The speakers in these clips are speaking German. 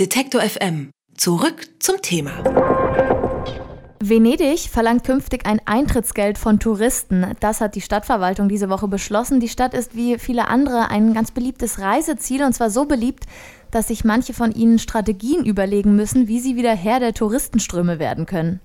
Detektor FM. Zurück zum Thema. Venedig verlangt künftig ein Eintrittsgeld von Touristen. Das hat die Stadtverwaltung diese Woche beschlossen. Die Stadt ist wie viele andere ein ganz beliebtes Reiseziel und zwar so beliebt, dass sich manche von ihnen Strategien überlegen müssen, wie sie wieder Herr der Touristenströme werden können.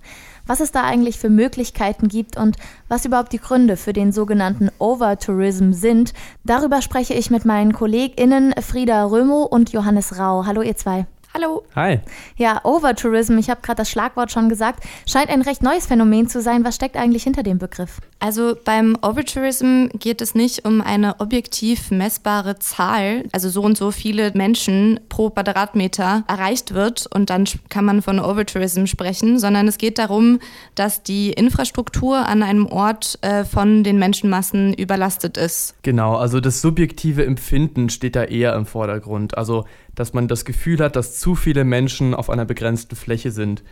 Was es da eigentlich für Möglichkeiten gibt und was überhaupt die Gründe für den sogenannten Overtourism sind, darüber spreche ich mit meinen KollegInnen Frieda Römo und Johannes Rau. Hallo ihr zwei. Hallo. Hi. Ja, Overtourism, ich habe gerade das Schlagwort schon gesagt, scheint ein recht neues Phänomen zu sein. Was steckt eigentlich hinter dem Begriff? Also beim Overtourism geht es nicht um eine objektiv messbare Zahl, also so und so viele Menschen pro Quadratmeter erreicht wird und dann kann man von Overtourism sprechen, sondern es geht darum, dass die Infrastruktur an einem Ort äh, von den Menschenmassen überlastet ist. Genau, also das subjektive Empfinden steht da eher im Vordergrund. Also dass man das Gefühl hat, dass zu viele Menschen auf einer begrenzten Fläche sind.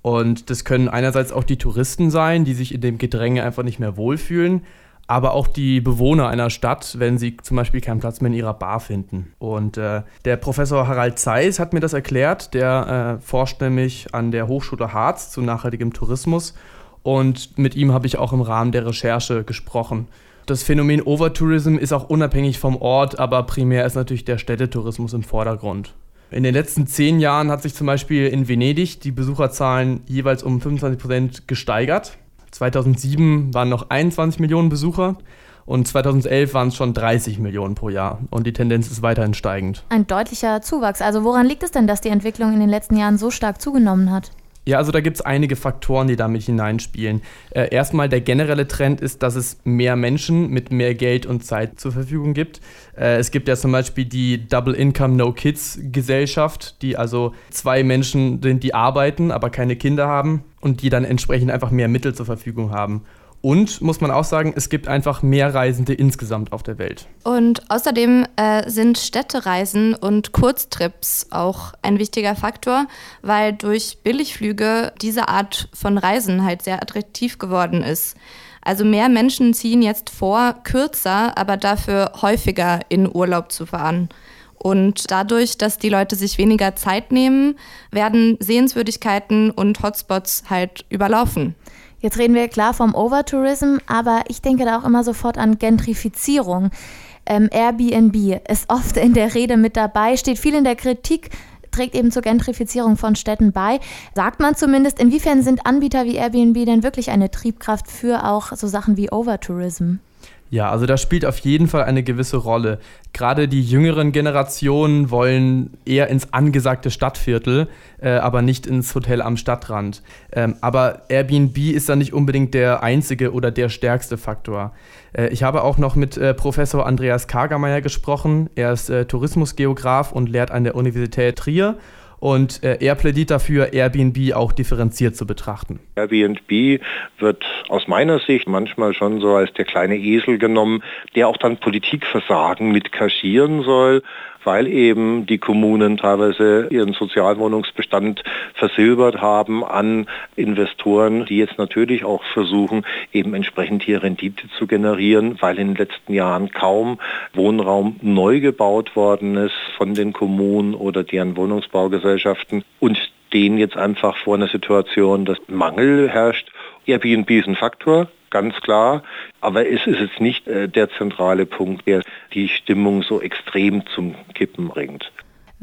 Und das können einerseits auch die Touristen sein, die sich in dem Gedränge einfach nicht mehr wohlfühlen, aber auch die Bewohner einer Stadt, wenn sie zum Beispiel keinen Platz mehr in ihrer Bar finden. Und äh, der Professor Harald Zeiss hat mir das erklärt, der äh, forscht nämlich an der Hochschule Harz zu nachhaltigem Tourismus. Und mit ihm habe ich auch im Rahmen der Recherche gesprochen. Das Phänomen Overtourism ist auch unabhängig vom Ort, aber primär ist natürlich der Städtetourismus im Vordergrund. In den letzten zehn Jahren hat sich zum Beispiel in Venedig die Besucherzahlen jeweils um 25 Prozent gesteigert. 2007 waren noch 21 Millionen Besucher und 2011 waren es schon 30 Millionen pro Jahr und die Tendenz ist weiterhin steigend. Ein deutlicher Zuwachs. Also woran liegt es denn, dass die Entwicklung in den letzten Jahren so stark zugenommen hat? Ja, also da gibt es einige Faktoren, die damit hineinspielen. Äh, erstmal der generelle Trend ist, dass es mehr Menschen mit mehr Geld und Zeit zur Verfügung gibt. Äh, es gibt ja zum Beispiel die Double Income No Kids Gesellschaft, die also zwei Menschen sind, die arbeiten, aber keine Kinder haben und die dann entsprechend einfach mehr Mittel zur Verfügung haben. Und muss man auch sagen, es gibt einfach mehr Reisende insgesamt auf der Welt. Und außerdem äh, sind Städtereisen und Kurztrips auch ein wichtiger Faktor, weil durch Billigflüge diese Art von Reisen halt sehr attraktiv geworden ist. Also mehr Menschen ziehen jetzt vor, kürzer, aber dafür häufiger in Urlaub zu fahren. Und dadurch, dass die Leute sich weniger Zeit nehmen, werden Sehenswürdigkeiten und Hotspots halt überlaufen. Jetzt reden wir klar vom Overtourism, aber ich denke da auch immer sofort an Gentrifizierung. Ähm, Airbnb ist oft in der Rede mit dabei, steht viel in der Kritik, trägt eben zur Gentrifizierung von Städten bei. Sagt man zumindest, inwiefern sind Anbieter wie Airbnb denn wirklich eine Triebkraft für auch so Sachen wie Overtourism? Ja, also das spielt auf jeden Fall eine gewisse Rolle. Gerade die jüngeren Generationen wollen eher ins angesagte Stadtviertel, äh, aber nicht ins Hotel am Stadtrand. Ähm, aber Airbnb ist da nicht unbedingt der einzige oder der stärkste Faktor. Äh, ich habe auch noch mit äh, Professor Andreas Kagermeier gesprochen. Er ist äh, Tourismusgeograf und lehrt an der Universität Trier und äh, er plädiert dafür, Airbnb auch differenziert zu betrachten. Airbnb wird aus meiner Sicht manchmal schon so als der kleine Esel genommen, der auch dann Politikversagen mit kaschieren soll weil eben die Kommunen teilweise ihren Sozialwohnungsbestand versilbert haben an Investoren, die jetzt natürlich auch versuchen, eben entsprechend hier Rendite zu generieren, weil in den letzten Jahren kaum Wohnraum neu gebaut worden ist von den Kommunen oder deren Wohnungsbaugesellschaften und stehen jetzt einfach vor einer Situation, dass Mangel herrscht. Airbnb ist ein Faktor, ganz klar. Aber es ist jetzt nicht äh, der zentrale Punkt, der die Stimmung so extrem zum Kippen bringt.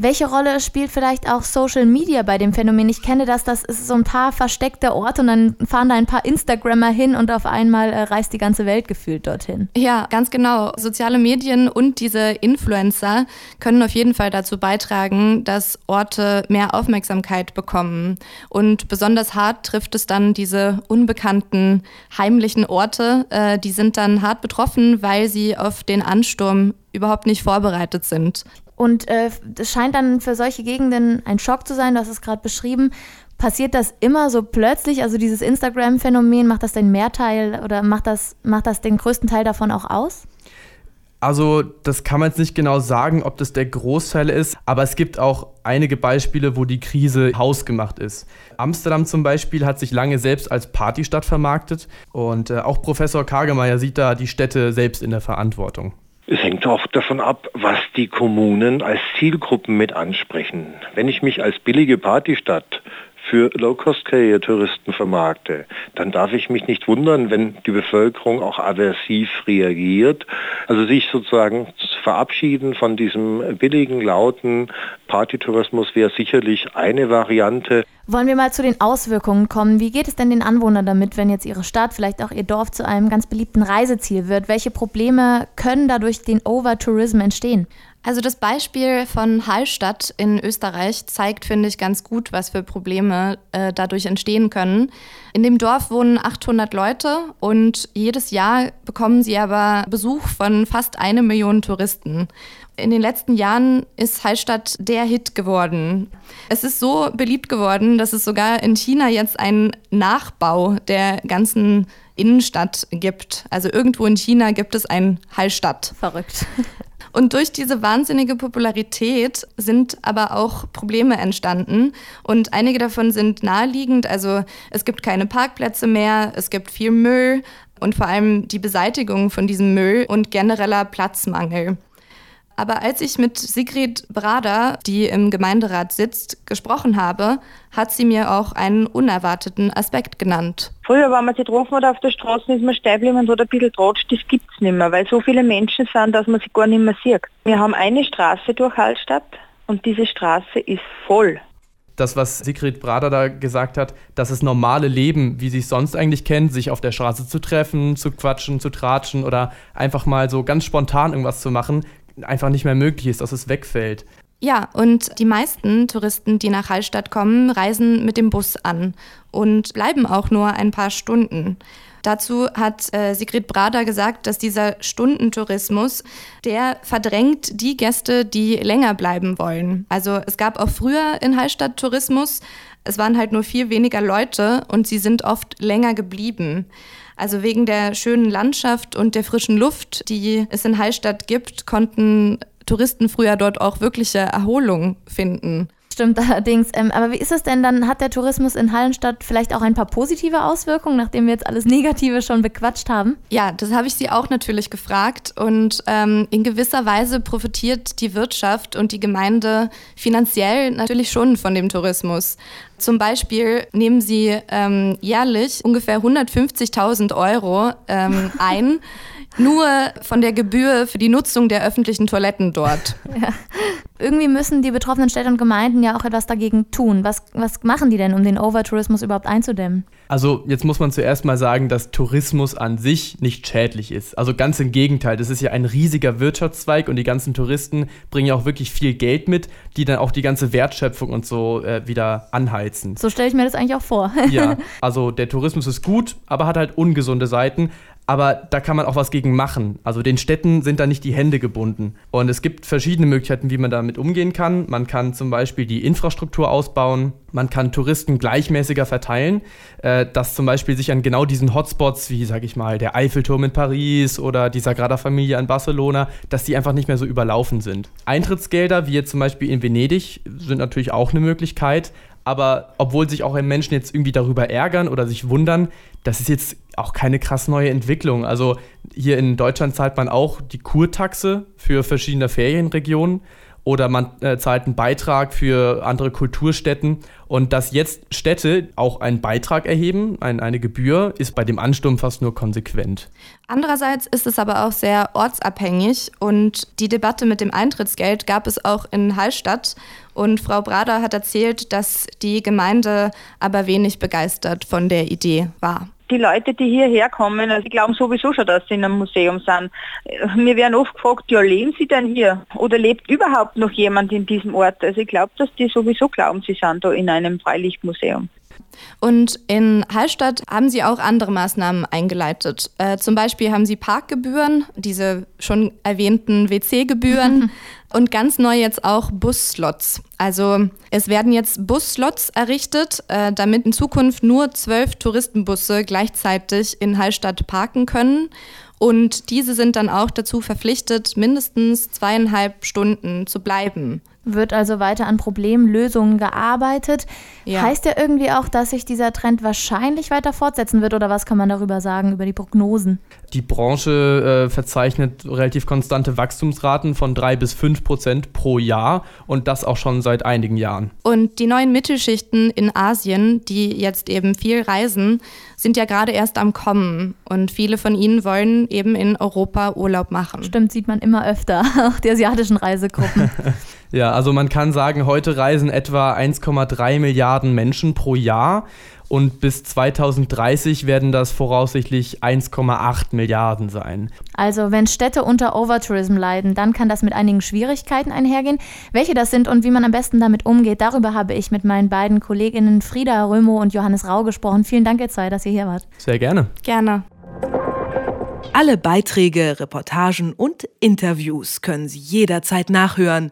Welche Rolle spielt vielleicht auch Social Media bei dem Phänomen? Ich kenne das, das ist so ein paar versteckte Orte und dann fahren da ein paar Instagrammer hin und auf einmal äh, reist die ganze Welt gefühlt dorthin. Ja, ganz genau. Soziale Medien und diese Influencer können auf jeden Fall dazu beitragen, dass Orte mehr Aufmerksamkeit bekommen. Und besonders hart trifft es dann diese unbekannten heimlichen Orte. Äh, die sind dann hart betroffen, weil sie auf den Ansturm überhaupt nicht vorbereitet sind. Und äh, es scheint dann für solche Gegenden ein Schock zu sein, du hast es gerade beschrieben. Passiert das immer so plötzlich? Also dieses Instagram-Phänomen, macht das den Mehrteil oder macht das, macht das den größten Teil davon auch aus? Also, das kann man jetzt nicht genau sagen, ob das der Großteil ist, aber es gibt auch einige Beispiele, wo die Krise hausgemacht ist. Amsterdam zum Beispiel hat sich lange selbst als Partystadt vermarktet und äh, auch Professor Kagemeyer sieht da die Städte selbst in der Verantwortung. Es hängt auch davon ab, was die Kommunen als Zielgruppen mit ansprechen. Wenn ich mich als billige Partystadt für Low-Cost-Carrier-Touristen vermarkte, dann darf ich mich nicht wundern, wenn die Bevölkerung auch aversiv reagiert. Also sich sozusagen verabschieden von diesem billigen, lauten Partytourismus wäre sicherlich eine Variante. Wollen wir mal zu den Auswirkungen kommen? Wie geht es denn den Anwohnern damit, wenn jetzt ihre Stadt, vielleicht auch ihr Dorf zu einem ganz beliebten Reiseziel wird? Welche Probleme können dadurch den Overtourism entstehen? Also das Beispiel von Hallstatt in Österreich zeigt, finde ich, ganz gut, was für Probleme äh, dadurch entstehen können. In dem Dorf wohnen 800 Leute und jedes Jahr bekommen sie aber Besuch von fast eine Million Touristen. In den letzten Jahren ist Hallstatt der Hit geworden. Es ist so beliebt geworden, dass es sogar in China jetzt einen Nachbau der ganzen Innenstadt gibt. Also irgendwo in China gibt es ein Hallstatt. Verrückt. Und durch diese wahnsinnige Popularität sind aber auch Probleme entstanden. Und einige davon sind naheliegend. Also es gibt keine Parkplätze mehr, es gibt viel Müll und vor allem die Beseitigung von diesem Müll und genereller Platzmangel. Aber als ich mit Sigrid Brader, die im Gemeinderat sitzt, gesprochen habe, hat sie mir auch einen unerwarteten Aspekt genannt. Früher, wenn man sich getroffen hat auf der Straße, ist man stehen und hat ein bisschen tratscht, das gibt es nicht mehr, weil so viele Menschen sind, dass man sie gar nicht mehr sieht. Wir haben eine Straße durch Hallstatt und diese Straße ist voll das, was Sigrid Brader da gesagt hat, dass das normale Leben, wie sie es sonst eigentlich kennt, sich auf der Straße zu treffen, zu quatschen, zu tratschen oder einfach mal so ganz spontan irgendwas zu machen, einfach nicht mehr möglich ist, dass es wegfällt. Ja, und die meisten Touristen, die nach Hallstatt kommen, reisen mit dem Bus an und bleiben auch nur ein paar Stunden. Dazu hat äh, Sigrid Brader gesagt, dass dieser Stundentourismus, der verdrängt die Gäste, die länger bleiben wollen. Also es gab auch früher in Hallstatt Tourismus, es waren halt nur viel weniger Leute und sie sind oft länger geblieben. Also wegen der schönen Landschaft und der frischen Luft, die es in Hallstatt gibt, konnten Touristen früher dort auch wirkliche Erholung finden. Stimmt allerdings. Ähm, aber wie ist es denn dann? Hat der Tourismus in Hallenstadt vielleicht auch ein paar positive Auswirkungen, nachdem wir jetzt alles Negative schon bequatscht haben? Ja, das habe ich Sie auch natürlich gefragt. Und ähm, in gewisser Weise profitiert die Wirtschaft und die Gemeinde finanziell natürlich schon von dem Tourismus. Zum Beispiel nehmen sie ähm, jährlich ungefähr 150.000 Euro ähm, ein. Nur von der Gebühr für die Nutzung der öffentlichen Toiletten dort. Ja. Irgendwie müssen die betroffenen Städte und Gemeinden ja auch etwas dagegen tun. Was, was machen die denn, um den Overtourismus überhaupt einzudämmen? Also jetzt muss man zuerst mal sagen, dass Tourismus an sich nicht schädlich ist. Also ganz im Gegenteil, das ist ja ein riesiger Wirtschaftszweig und die ganzen Touristen bringen ja auch wirklich viel Geld mit, die dann auch die ganze Wertschöpfung und so äh, wieder anheizen. So stelle ich mir das eigentlich auch vor. ja, also der Tourismus ist gut, aber hat halt ungesunde Seiten aber da kann man auch was gegen machen. Also den Städten sind da nicht die Hände gebunden. Und es gibt verschiedene Möglichkeiten, wie man damit umgehen kann. Man kann zum Beispiel die Infrastruktur ausbauen, man kann Touristen gleichmäßiger verteilen, äh, dass zum Beispiel sich an genau diesen Hotspots wie, sag ich mal, der Eiffelturm in Paris oder die Sagrada Familia in Barcelona, dass die einfach nicht mehr so überlaufen sind. Eintrittsgelder, wie jetzt zum Beispiel in Venedig, sind natürlich auch eine Möglichkeit, aber obwohl sich auch Menschen jetzt irgendwie darüber ärgern oder sich wundern, das ist jetzt auch keine krass neue Entwicklung. Also hier in Deutschland zahlt man auch die Kurtaxe für verschiedene Ferienregionen oder man äh, zahlt einen Beitrag für andere Kulturstätten. Und dass jetzt Städte auch einen Beitrag erheben, ein, eine Gebühr, ist bei dem Ansturm fast nur konsequent. Andererseits ist es aber auch sehr ortsabhängig und die Debatte mit dem Eintrittsgeld gab es auch in Hallstatt. Und Frau Brader hat erzählt, dass die Gemeinde aber wenig begeistert von der Idee war die Leute, die hierher kommen, also die glauben sowieso schon, dass sie in einem Museum sind. Mir werden oft gefragt, ja, leben sie denn hier? Oder lebt überhaupt noch jemand in diesem Ort? Also ich glaube, dass die sowieso glauben, sie sind da in einem Freilichtmuseum. Und in Hallstatt haben sie auch andere Maßnahmen eingeleitet. Äh, zum Beispiel haben sie Parkgebühren, diese schon erwähnten WC-Gebühren und ganz neu jetzt auch Busslots. Also es werden jetzt Busslots errichtet, äh, damit in Zukunft nur zwölf Touristenbusse gleichzeitig in Hallstatt parken können. Und diese sind dann auch dazu verpflichtet, mindestens zweieinhalb Stunden zu bleiben. Wird also weiter an Problemlösungen gearbeitet. Ja. Heißt ja irgendwie auch, dass sich dieser Trend wahrscheinlich weiter fortsetzen wird oder was kann man darüber sagen, über die Prognosen? Die Branche äh, verzeichnet relativ konstante Wachstumsraten von drei bis fünf Prozent pro Jahr und das auch schon seit einigen Jahren. Und die neuen Mittelschichten in Asien, die jetzt eben viel reisen, sind ja gerade erst am Kommen und viele von ihnen wollen eben in Europa Urlaub machen. Stimmt, sieht man immer öfter, auch die asiatischen Reisegruppen. ja, also man kann sagen, heute reisen etwa 1,3 Milliarden Menschen pro Jahr und bis 2030 werden das voraussichtlich 1,8 Milliarden sein. Also wenn Städte unter Overtourism leiden, dann kann das mit einigen Schwierigkeiten einhergehen. Welche das sind und wie man am besten damit umgeht, darüber habe ich mit meinen beiden Kolleginnen Frieda Römo und Johannes Rau gesprochen. Vielen Dank ihr zwei, dass ihr hier wart. Sehr gerne. Gerne. Alle Beiträge, Reportagen und Interviews können Sie jederzeit nachhören